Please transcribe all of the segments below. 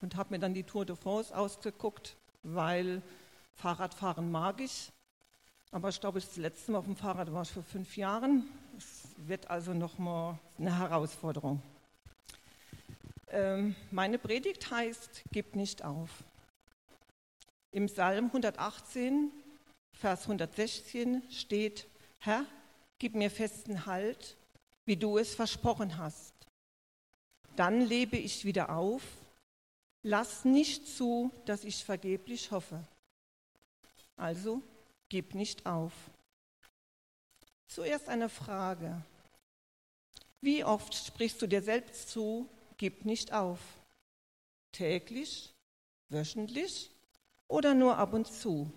und habe mir dann die Tour de France ausgeguckt, weil Fahrradfahren mag ich. Aber ich glaube, das letzte Mal auf dem Fahrrad war ich vor fünf Jahren. Es wird also nochmal eine Herausforderung. Ähm, meine Predigt heißt, gib nicht auf. Im Psalm 118, Vers 116 steht, Herr, gib mir festen Halt, wie du es versprochen hast. Dann lebe ich wieder auf. Lass nicht zu, dass ich vergeblich hoffe. Also gib nicht auf. Zuerst eine Frage. Wie oft sprichst du dir selbst zu, gib nicht auf? Täglich, wöchentlich oder nur ab und zu?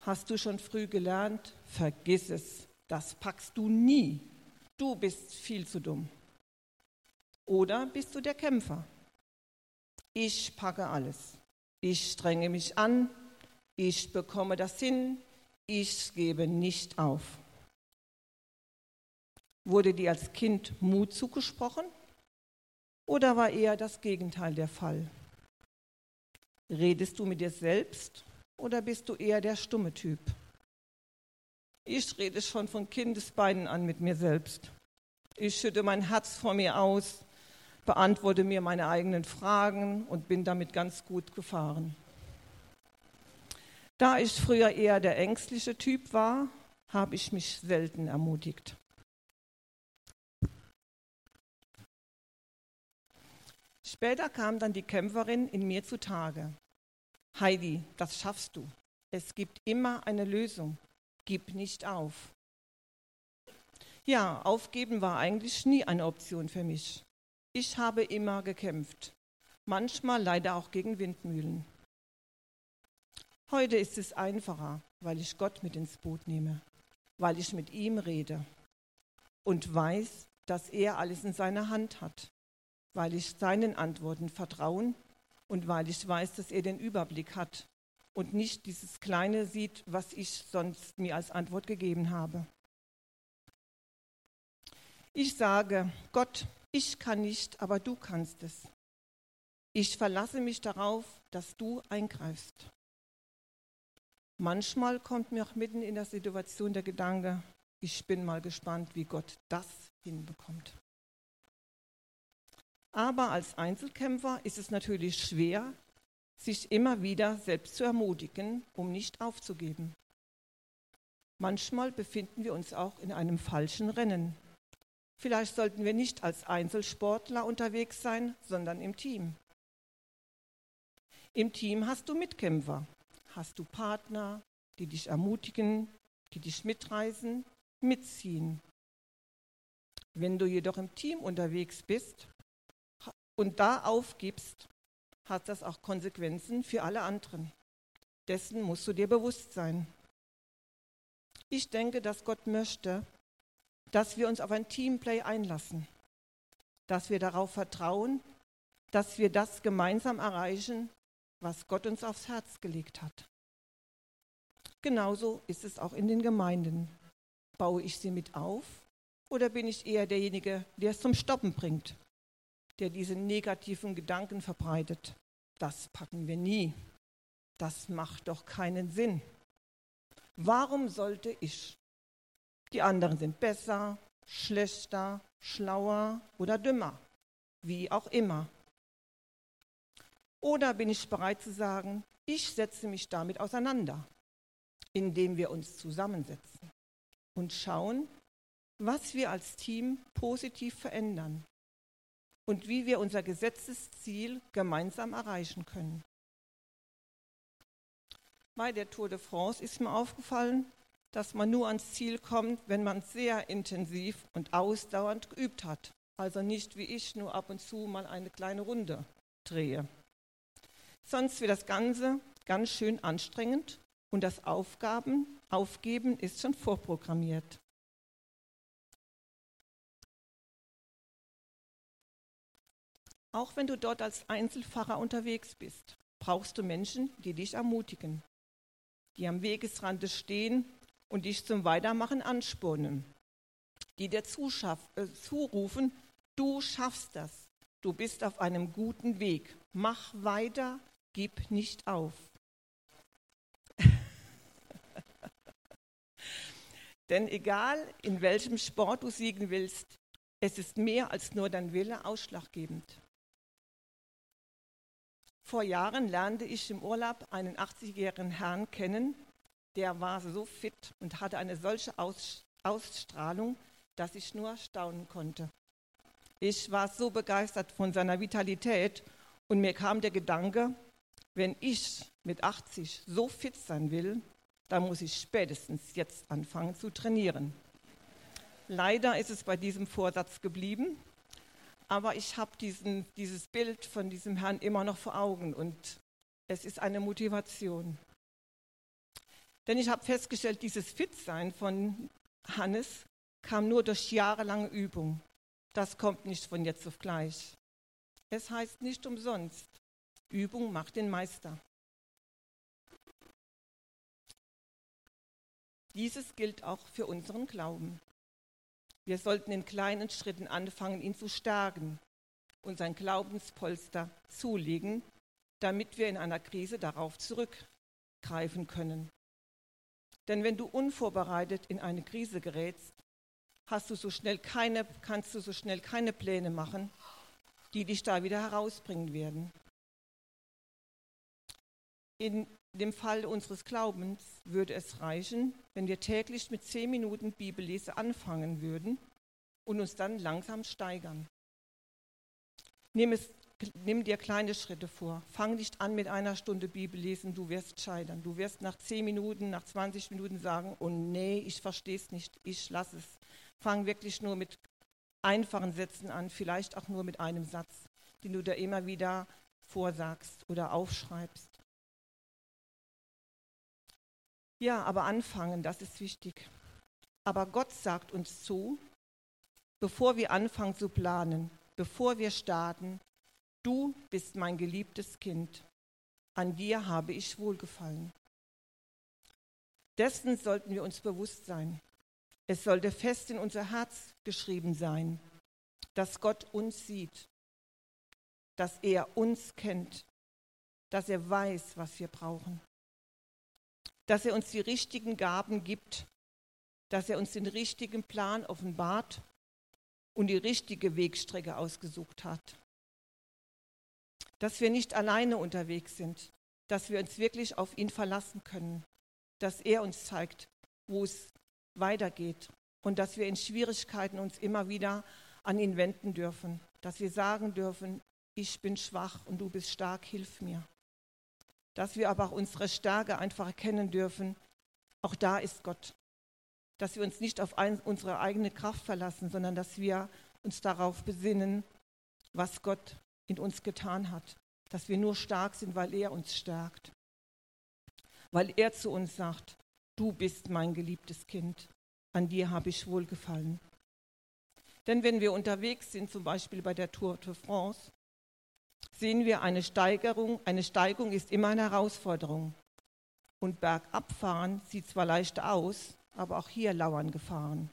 Hast du schon früh gelernt, vergiss es, das packst du nie. Du bist viel zu dumm. Oder bist du der Kämpfer? Ich packe alles. Ich strenge mich an. Ich bekomme das hin. Ich gebe nicht auf. Wurde dir als Kind Mut zugesprochen? Oder war eher das Gegenteil der Fall? Redest du mit dir selbst oder bist du eher der stumme Typ? Ich rede schon von Kindesbeinen an mit mir selbst. Ich schütte mein Herz vor mir aus, beantworte mir meine eigenen Fragen und bin damit ganz gut gefahren. Da ich früher eher der ängstliche Typ war, habe ich mich selten ermutigt. Später kam dann die Kämpferin in mir zutage. Heidi, das schaffst du. Es gibt immer eine Lösung. Gib nicht auf. Ja, aufgeben war eigentlich nie eine Option für mich. Ich habe immer gekämpft, manchmal leider auch gegen Windmühlen. Heute ist es einfacher, weil ich Gott mit ins Boot nehme, weil ich mit ihm rede und weiß, dass er alles in seiner Hand hat weil ich seinen Antworten vertrauen und weil ich weiß, dass er den Überblick hat und nicht dieses Kleine sieht, was ich sonst mir als Antwort gegeben habe. Ich sage, Gott, ich kann nicht, aber du kannst es. Ich verlasse mich darauf, dass du eingreifst. Manchmal kommt mir auch mitten in der Situation der Gedanke, ich bin mal gespannt, wie Gott das hinbekommt. Aber als Einzelkämpfer ist es natürlich schwer, sich immer wieder selbst zu ermutigen, um nicht aufzugeben. Manchmal befinden wir uns auch in einem falschen Rennen. Vielleicht sollten wir nicht als Einzelsportler unterwegs sein, sondern im Team. Im Team hast du Mitkämpfer, hast du Partner, die dich ermutigen, die dich mitreißen, mitziehen. Wenn du jedoch im Team unterwegs bist, und da aufgibst, hat das auch Konsequenzen für alle anderen. Dessen musst du dir bewusst sein. Ich denke, dass Gott möchte, dass wir uns auf ein Teamplay einlassen, dass wir darauf vertrauen, dass wir das gemeinsam erreichen, was Gott uns aufs Herz gelegt hat. Genauso ist es auch in den Gemeinden. Baue ich sie mit auf oder bin ich eher derjenige, der es zum Stoppen bringt? der diese negativen Gedanken verbreitet. Das packen wir nie. Das macht doch keinen Sinn. Warum sollte ich? Die anderen sind besser, schlechter, schlauer oder dümmer, wie auch immer. Oder bin ich bereit zu sagen, ich setze mich damit auseinander, indem wir uns zusammensetzen und schauen, was wir als Team positiv verändern und wie wir unser Gesetzesziel gemeinsam erreichen können. Bei der Tour de France ist mir aufgefallen, dass man nur ans Ziel kommt, wenn man sehr intensiv und ausdauernd geübt hat. Also nicht wie ich nur ab und zu mal eine kleine Runde drehe. Sonst wird das Ganze ganz schön anstrengend und das Aufgaben, Aufgeben ist schon vorprogrammiert. Auch wenn du dort als Einzelfahrer unterwegs bist, brauchst du Menschen, die dich ermutigen, die am Wegesrande stehen und dich zum Weitermachen anspornen, die dir äh, zurufen, du schaffst das, du bist auf einem guten Weg. Mach weiter, gib nicht auf. Denn egal in welchem Sport du siegen willst, es ist mehr als nur dein Wille ausschlaggebend. Vor Jahren lernte ich im Urlaub einen 80-jährigen Herrn kennen, der war so fit und hatte eine solche Ausstrahlung, dass ich nur staunen konnte. Ich war so begeistert von seiner Vitalität und mir kam der Gedanke, wenn ich mit 80 so fit sein will, dann muss ich spätestens jetzt anfangen zu trainieren. Leider ist es bei diesem Vorsatz geblieben, aber ich habe dieses Bild von diesem Herrn immer noch vor Augen und es ist eine Motivation. Denn ich habe festgestellt, dieses Fitsein von Hannes kam nur durch jahrelange Übung. Das kommt nicht von jetzt auf gleich. Es heißt nicht umsonst, Übung macht den Meister. Dieses gilt auch für unseren Glauben. Wir sollten in kleinen Schritten anfangen, ihn zu stärken und sein Glaubenspolster zulegen, damit wir in einer Krise darauf zurückgreifen können. Denn wenn du unvorbereitet in eine Krise gerätst, hast du so schnell keine, kannst du so schnell keine Pläne machen, die dich da wieder herausbringen werden. In dem Fall unseres Glaubens würde es reichen, wenn wir täglich mit zehn Minuten Bibellese anfangen würden und uns dann langsam steigern. Nimm, es, nimm dir kleine Schritte vor. Fang nicht an mit einer Stunde Bibellesen, du wirst scheitern. Du wirst nach zehn Minuten, nach 20 Minuten sagen, oh nee, ich verstehe es nicht, ich lasse es. Fang wirklich nur mit einfachen Sätzen an, vielleicht auch nur mit einem Satz, den du da immer wieder vorsagst oder aufschreibst. Ja, aber anfangen, das ist wichtig. Aber Gott sagt uns zu, bevor wir anfangen zu planen, bevor wir starten, du bist mein geliebtes Kind, an dir habe ich wohlgefallen. Dessen sollten wir uns bewusst sein. Es sollte fest in unser Herz geschrieben sein, dass Gott uns sieht, dass er uns kennt, dass er weiß, was wir brauchen dass er uns die richtigen Gaben gibt, dass er uns den richtigen Plan offenbart und die richtige Wegstrecke ausgesucht hat. Dass wir nicht alleine unterwegs sind, dass wir uns wirklich auf ihn verlassen können, dass er uns zeigt, wo es weitergeht und dass wir in Schwierigkeiten uns immer wieder an ihn wenden dürfen, dass wir sagen dürfen, ich bin schwach und du bist stark, hilf mir dass wir aber auch unsere Stärke einfach erkennen dürfen. Auch da ist Gott. Dass wir uns nicht auf ein, unsere eigene Kraft verlassen, sondern dass wir uns darauf besinnen, was Gott in uns getan hat. Dass wir nur stark sind, weil er uns stärkt. Weil er zu uns sagt, du bist mein geliebtes Kind, an dir habe ich wohlgefallen. Denn wenn wir unterwegs sind, zum Beispiel bei der Tour de France, sehen wir eine Steigerung. Eine Steigung ist immer eine Herausforderung. Und Bergabfahren sieht zwar leicht aus, aber auch hier lauern Gefahren.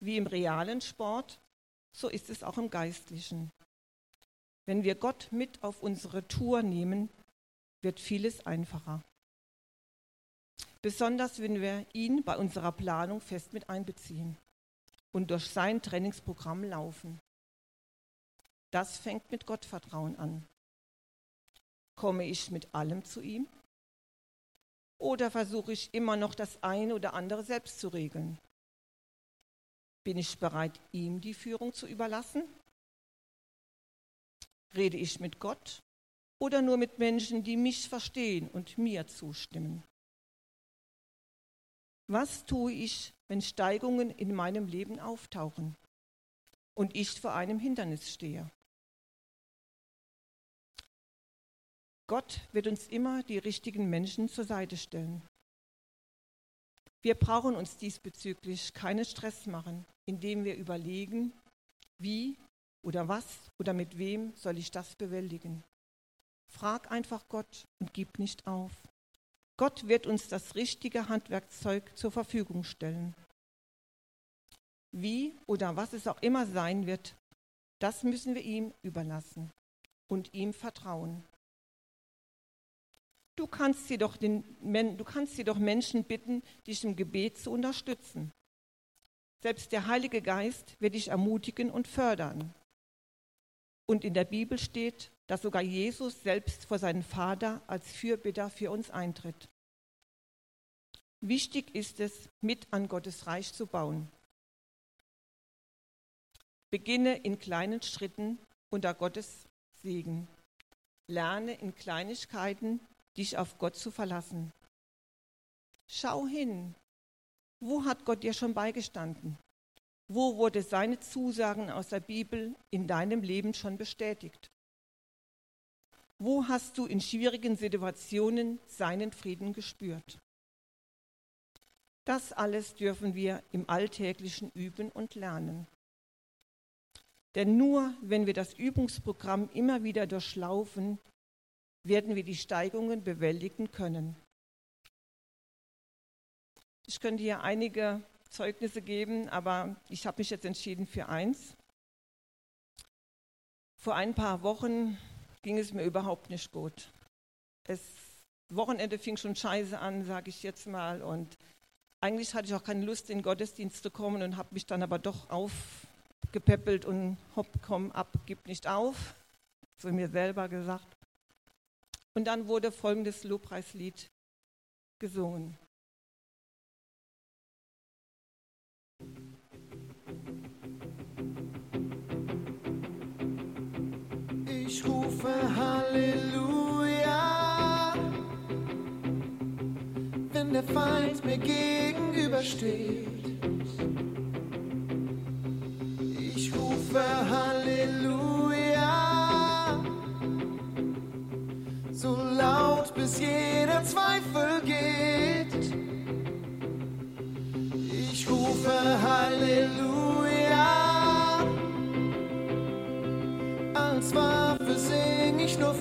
Wie im realen Sport, so ist es auch im geistlichen. Wenn wir Gott mit auf unsere Tour nehmen, wird vieles einfacher. Besonders wenn wir ihn bei unserer Planung fest mit einbeziehen und durch sein Trainingsprogramm laufen. Das fängt mit Gottvertrauen an. Komme ich mit allem zu ihm? Oder versuche ich immer noch das eine oder andere selbst zu regeln? Bin ich bereit, ihm die Führung zu überlassen? Rede ich mit Gott oder nur mit Menschen, die mich verstehen und mir zustimmen? Was tue ich, wenn Steigungen in meinem Leben auftauchen und ich vor einem Hindernis stehe? Gott wird uns immer die richtigen Menschen zur Seite stellen. Wir brauchen uns diesbezüglich keinen Stress machen, indem wir überlegen, wie oder was oder mit wem soll ich das bewältigen. Frag einfach Gott und gib nicht auf. Gott wird uns das richtige Handwerkzeug zur Verfügung stellen. Wie oder was es auch immer sein wird, Das müssen wir ihm überlassen und ihm vertrauen. Du kannst jedoch, den, du kannst jedoch Menschen bitten, dich im Gebet zu unterstützen. Selbst der Heilige Geist wird dich ermutigen und fördern. Und in der Bibel steht, dass sogar Jesus selbst vor seinen Vater als Fürbitter für uns eintritt. Wichtig ist es, mit an Gottes Reich zu bauen. Beginne in kleinen Schritten unter Gottes Segen. Lerne in Kleinigkeiten, dich auf Gott zu verlassen. Schau hin. Wo hat Gott dir schon beigestanden? Wo wurde seine Zusagen aus der Bibel in deinem Leben schon bestätigt? Wo hast du in schwierigen Situationen seinen Frieden gespürt? Das alles dürfen wir im Alltäglichen üben und lernen. Denn nur wenn wir das Übungsprogramm immer wieder durchlaufen, werden wir die Steigungen bewältigen können. Ich könnte hier einige Zeugnisse geben, aber ich habe mich jetzt entschieden für eins. Vor ein paar Wochen ging es mir überhaupt nicht gut. Das Wochenende fing schon scheiße an, sage ich jetzt mal. Und eigentlich hatte ich auch keine Lust, in den Gottesdienst zu kommen und habe mich dann aber doch aufgepäppelt und hopp, komm ab, gib nicht auf. So mir selber gesagt. Und dann wurde folgendes Lobpreislied gesungen. Ich rufe Halleluja, wenn der Feind mir gegenübersteht.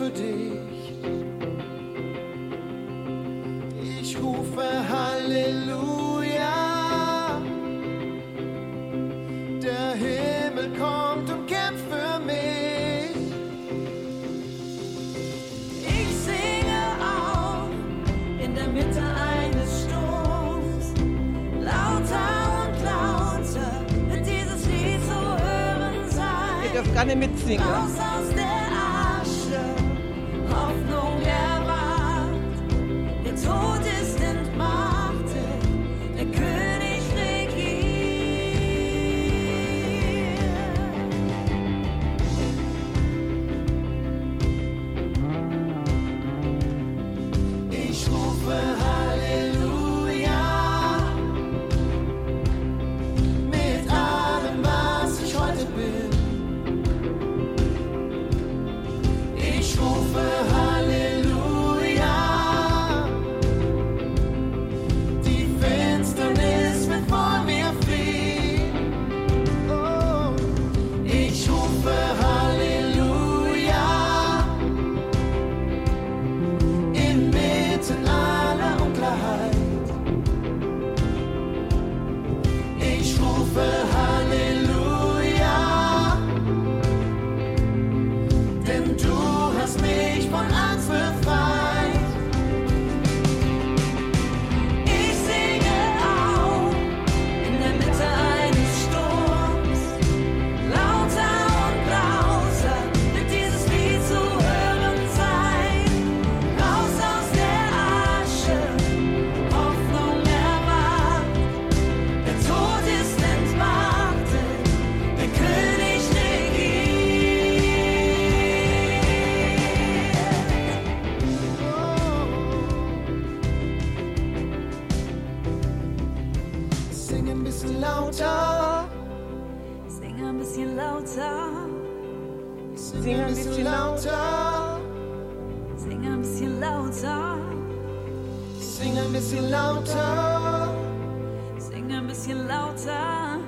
Für dich. Ich rufe Halleluja, der Himmel kommt und kämpft für mich. Ich singe auf in der Mitte eines Sturms. Lauter und lauter wird dieses Lied zu hören Ihr sein. dürft gerne mitsingen. Bisschen lauter,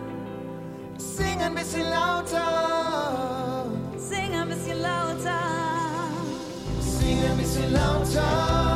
sing ein bisschen lauter. sing ein bisschen lauter. Sing ein bisschen lauter,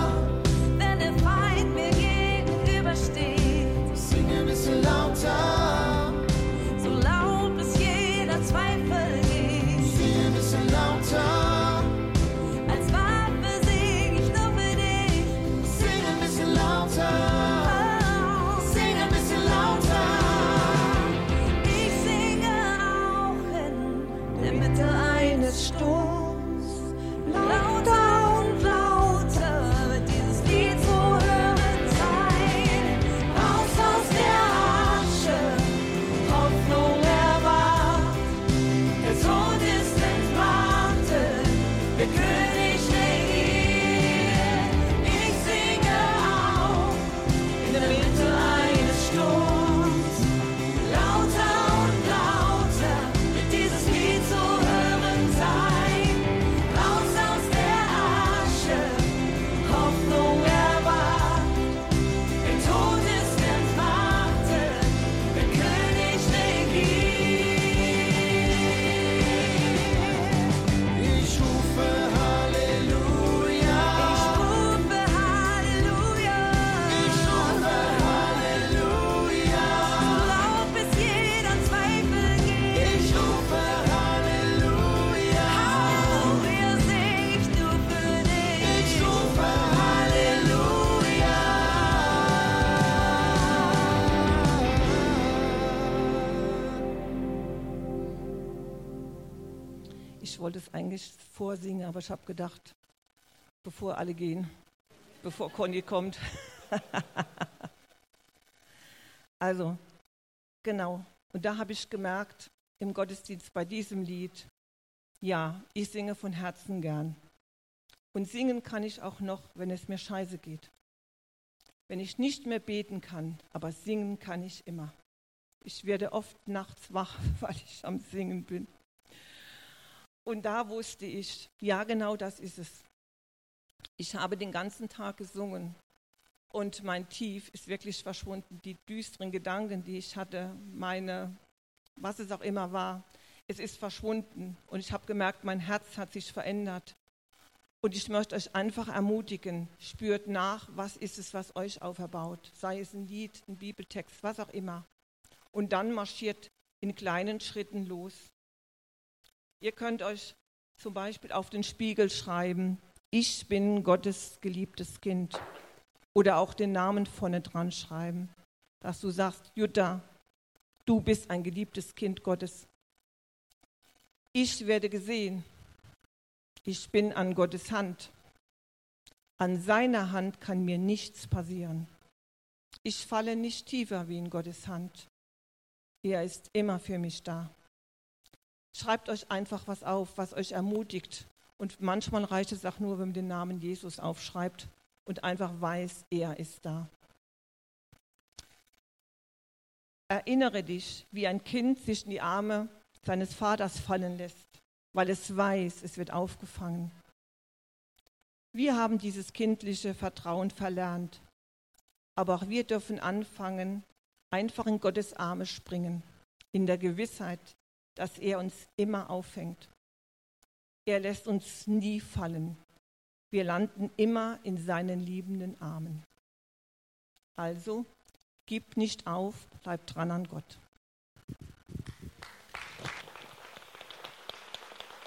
Inmitten eines Sturms. Wollte es eigentlich vorsingen, aber ich habe gedacht, bevor alle gehen, bevor Conny kommt. also, genau. Und da habe ich gemerkt, im Gottesdienst bei diesem Lied, ja, ich singe von Herzen gern. Und singen kann ich auch noch, wenn es mir scheiße geht. Wenn ich nicht mehr beten kann, aber singen kann ich immer. Ich werde oft nachts wach, weil ich am Singen bin. Und da wusste ich, ja genau das ist es. Ich habe den ganzen Tag gesungen und mein Tief ist wirklich verschwunden. Die düsteren Gedanken, die ich hatte, meine, was es auch immer war, es ist verschwunden. Und ich habe gemerkt, mein Herz hat sich verändert. Und ich möchte euch einfach ermutigen, spürt nach, was ist es, was euch auferbaut. Sei es ein Lied, ein Bibeltext, was auch immer. Und dann marschiert in kleinen Schritten los. Ihr könnt euch zum Beispiel auf den Spiegel schreiben, ich bin Gottes geliebtes Kind. Oder auch den Namen vorne dran schreiben, dass du sagst, Jutta, du bist ein geliebtes Kind Gottes. Ich werde gesehen, ich bin an Gottes Hand. An seiner Hand kann mir nichts passieren. Ich falle nicht tiefer wie in Gottes Hand. Er ist immer für mich da. Schreibt euch einfach was auf, was euch ermutigt. Und manchmal reicht es auch nur, wenn man den Namen Jesus aufschreibt und einfach weiß, er ist da. Erinnere dich, wie ein Kind sich in die Arme seines Vaters fallen lässt weil es weiß, es wird aufgefangen. Wir haben dieses kindliche Vertrauen verlernt, aber auch wir dürfen anfangen, einfach in Gottes Arme springen, in der Gewissheit, dass er uns immer auffängt. Er lässt uns nie fallen. Wir landen immer in seinen liebenden Armen. Also, gib nicht auf, bleib dran an Gott.